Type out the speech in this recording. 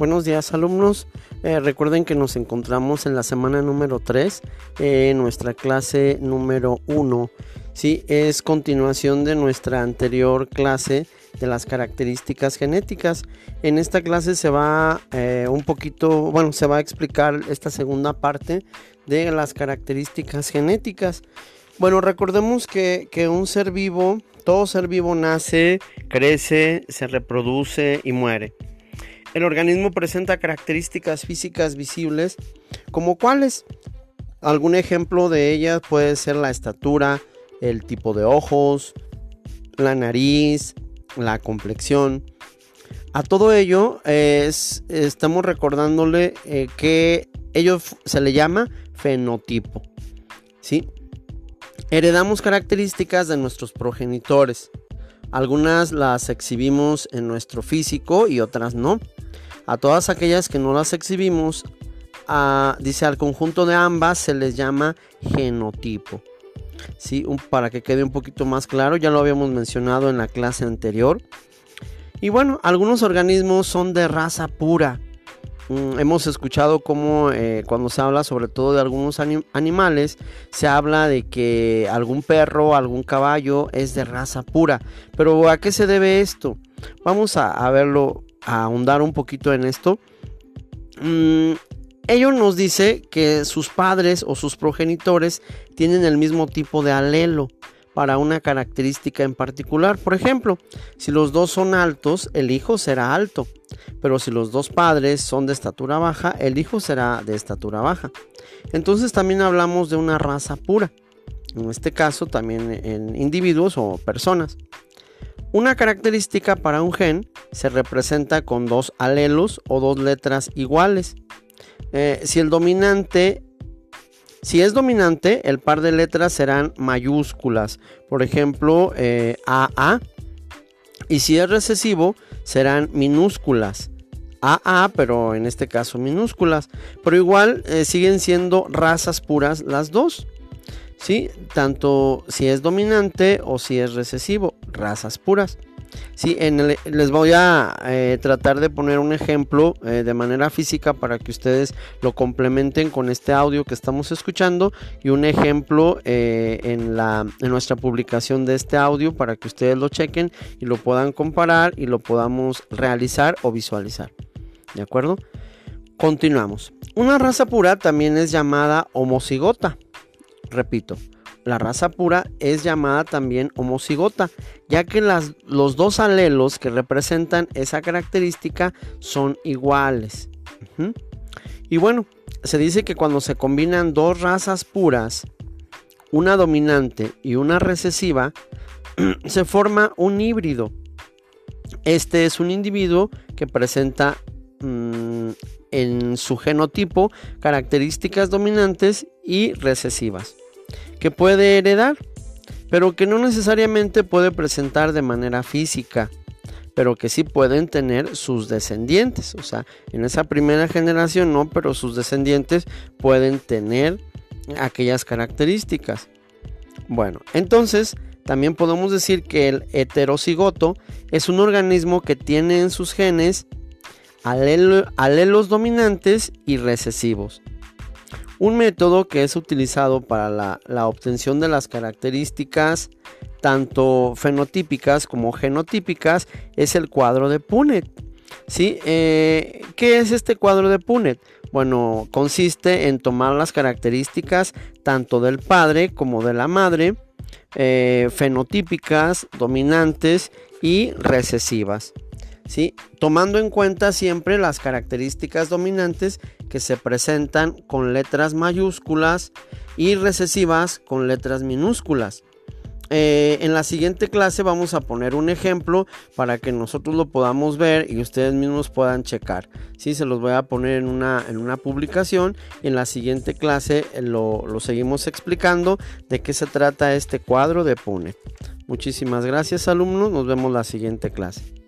Buenos días alumnos. Eh, recuerden que nos encontramos en la semana número 3, en nuestra clase número 1. Sí, es continuación de nuestra anterior clase de las características genéticas. En esta clase se va eh, un poquito, bueno, se va a explicar esta segunda parte de las características genéticas. Bueno, recordemos que, que un ser vivo, todo ser vivo nace, crece, se reproduce y muere. El organismo presenta características físicas visibles, como cuáles. Algún ejemplo de ellas puede ser la estatura, el tipo de ojos, la nariz, la complexión. A todo ello es, estamos recordándole eh, que ello se le llama fenotipo. ¿sí? Heredamos características de nuestros progenitores. Algunas las exhibimos en nuestro físico y otras no. A todas aquellas que no las exhibimos, dice al conjunto de ambas se les llama genotipo. ¿Sí? para que quede un poquito más claro, ya lo habíamos mencionado en la clase anterior. Y bueno, algunos organismos son de raza pura. Mm, hemos escuchado cómo eh, cuando se habla sobre todo de algunos animales, se habla de que algún perro, algún caballo es de raza pura. Pero ¿a qué se debe esto? Vamos a verlo a ahondar un poquito en esto, mm, ello nos dice que sus padres o sus progenitores tienen el mismo tipo de alelo para una característica en particular. Por ejemplo, si los dos son altos, el hijo será alto. Pero si los dos padres son de estatura baja, el hijo será de estatura baja. Entonces también hablamos de una raza pura. En este caso también en individuos o personas. Una característica para un gen se representa con dos alelos o dos letras iguales. Eh, si el dominante, si es dominante, el par de letras serán mayúsculas. Por ejemplo, AA. Eh, y si es recesivo, serán minúsculas. AA, pero en este caso minúsculas. Pero igual eh, siguen siendo razas puras las dos. ¿Sí? Tanto si es dominante o si es recesivo, razas puras. Sí, les voy a eh, tratar de poner un ejemplo eh, de manera física para que ustedes lo complementen con este audio que estamos escuchando y un ejemplo eh, en, en nuestra publicación de este audio para que ustedes lo chequen y lo puedan comparar y lo podamos realizar o visualizar. ¿De acuerdo? Continuamos. Una raza pura también es llamada homocigota. Repito, la raza pura es llamada también homocigota, ya que las, los dos alelos que representan esa característica son iguales. Y bueno, se dice que cuando se combinan dos razas puras, una dominante y una recesiva, se forma un híbrido. Este es un individuo que presenta mm, en su genotipo características dominantes y recesivas que puede heredar, pero que no necesariamente puede presentar de manera física, pero que sí pueden tener sus descendientes. O sea, en esa primera generación no, pero sus descendientes pueden tener aquellas características. Bueno, entonces también podemos decir que el heterocigoto es un organismo que tiene en sus genes alelos dominantes y recesivos. Un método que es utilizado para la, obtención de las características tanto fenotípicas como genotípicas es el cuadro de Punnett. ¿Sí? Eh, ¿Qué es este cuadro de Punnett? Bueno, consiste en tomar las características tanto del padre como de la madre, eh, fenotípicas, dominantes y recesivas. Tomando en cuenta siempre las características dominantes que se presentan con letras mayúsculas y recesivas con letras minúsculas. Eh, en la siguiente clase vamos a poner un ejemplo para que nosotros lo podamos ver y ustedes mismos puedan checar. ¿sí? Se los voy a poner en una, en una publicación y en la siguiente clase lo, lo seguimos explicando de qué se trata este cuadro de Pune. Muchísimas gracias alumnos, nos vemos la siguiente clase.